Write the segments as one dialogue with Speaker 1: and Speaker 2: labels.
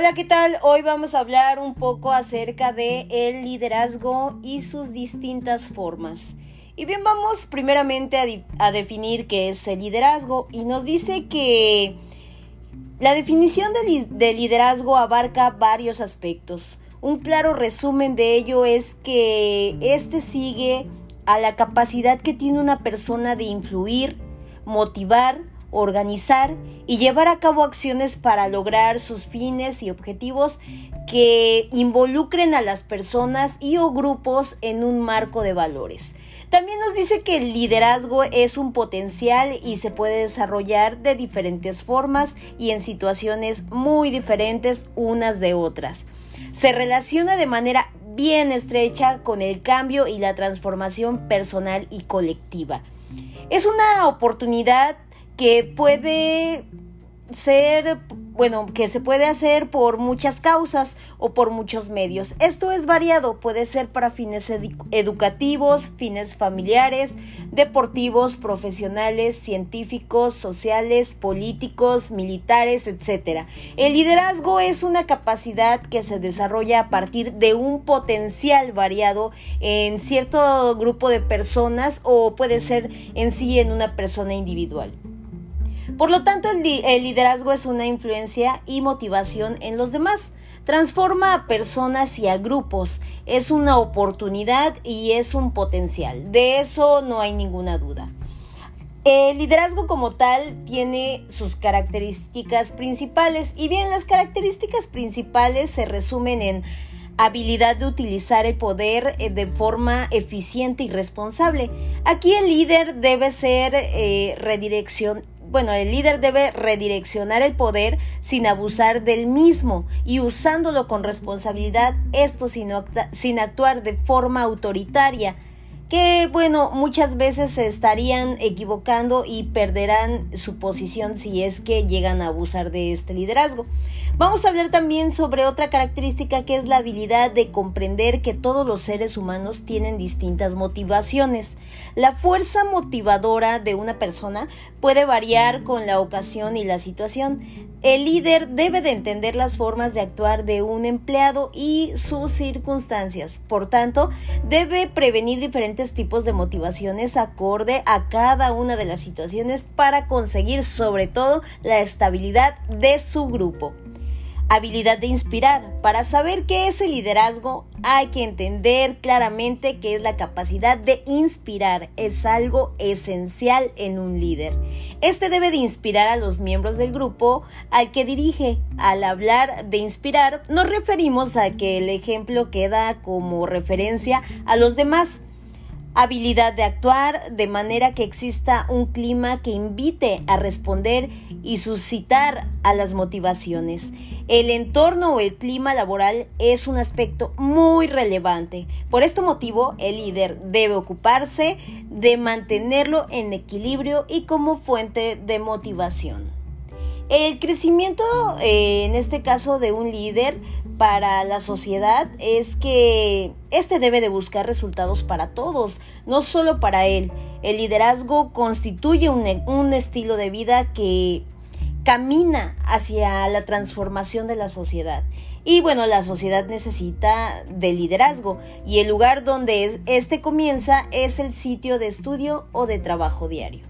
Speaker 1: Hola, ¿qué tal? Hoy vamos a hablar un poco acerca de el liderazgo y sus distintas formas. Y bien, vamos primeramente a, definir qué es el liderazgo y nos dice que la definición de liderazgo abarca varios aspectos. Un claro resumen de ello es que este sigue a la capacidad que tiene una persona de influir, motivar, organizar y llevar a cabo acciones para lograr sus fines y objetivos que involucren a las personas y o grupos en un marco de valores. También nos dice que el liderazgo es un potencial y se puede desarrollar de diferentes formas y en situaciones muy diferentes unas de otras. Se relaciona de manera bien estrecha con el cambio y la transformación personal y colectiva. Es una oportunidad que puede ser, bueno, que se puede hacer por muchas causas o por muchos medios. Esto es variado, puede ser para fines educativos, fines familiares, deportivos, profesionales, científicos, sociales, políticos, militares, etc. El liderazgo es una capacidad que se desarrolla a partir de un potencial variado en cierto grupo de personas o puede ser en sí en una persona individual. Por lo tanto, el, liderazgo es una influencia y motivación en los demás. Transforma a personas y a grupos. Es una oportunidad y es un potencial. De eso no hay ninguna duda. El liderazgo como tal tiene sus características principales y bien las características principales se resumen en habilidad de utilizar el poder eh, de forma eficiente y responsable. Aquí el líder debe ser eh, redirección, bueno, el líder debe redireccionar el poder sin abusar del mismo y usándolo con responsabilidad, esto sin, sin actuar de forma autoritaria que bueno, muchas veces se estarían equivocando y perderán su posición si es que llegan a abusar de este liderazgo. Vamos a hablar también sobre otra característica que es la habilidad de comprender que todos los seres humanos tienen distintas motivaciones. La fuerza motivadora de una persona puede variar con la ocasión y la situación. El líder debe de entender las formas de actuar de un empleado y sus circunstancias. Por tanto, debe prevenir diferentes tipos de motivaciones acorde a cada una de las situaciones para conseguir sobre todo la estabilidad de su grupo. Habilidad de inspirar. Para saber qué es el liderazgo hay que entender claramente que es la capacidad de inspirar. Es algo esencial en un líder. Este debe de inspirar a los miembros del grupo al que dirige. Al hablar de inspirar nos referimos a que el ejemplo queda como referencia a los demás habilidad de actuar de manera que exista un clima que invite a responder y suscitar a las motivaciones. El entorno o el clima laboral es un aspecto muy relevante. Por este motivo, el líder debe ocuparse de mantenerlo en equilibrio y como fuente de motivación. El crecimiento, eh, en este caso de un líder para la sociedad, es que éste debe de buscar resultados para todos, no solo para él. El liderazgo constituye un, un estilo de vida que camina hacia la transformación de la sociedad. Y bueno, la sociedad necesita de liderazgo y el lugar donde este comienza es el sitio de estudio o de trabajo diario.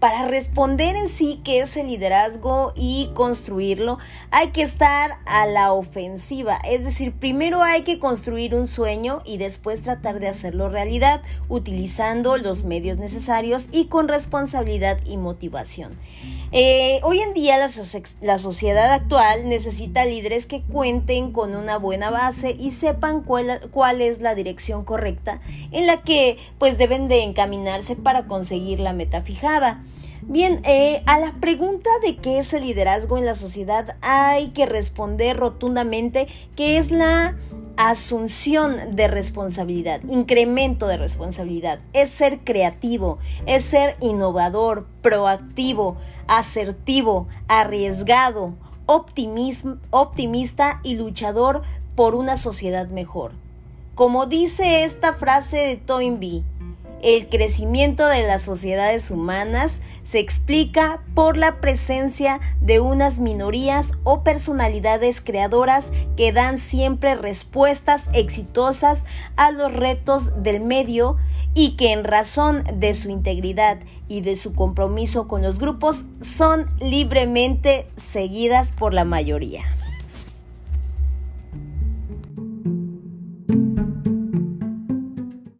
Speaker 1: Para responder en sí qué es el liderazgo y construirlo, hay que estar a la ofensiva. Es decir, primero hay que construir un sueño y después tratar de hacerlo realidad utilizando los medios necesarios y con responsabilidad y motivación. Eh, hoy en día la, la, sociedad actual necesita líderes que cuenten con una buena base y sepan cuál, cuál, es la dirección correcta en la que pues deben de encaminarse para conseguir la meta fijada. Bien, eh, a la pregunta de qué es el liderazgo en la sociedad hay que responder rotundamente que es la asunción de responsabilidad, incremento de responsabilidad, es ser creativo, es ser innovador, proactivo, asertivo, arriesgado, optimista y luchador por una sociedad mejor. Como dice esta frase de Toynbee, el crecimiento de las sociedades humanas se explica por la presencia de unas minorías o personalidades creadoras que dan siempre respuestas exitosas a los retos del medio y que en razón de su integridad y de su compromiso con los grupos son libremente seguidas por la mayoría.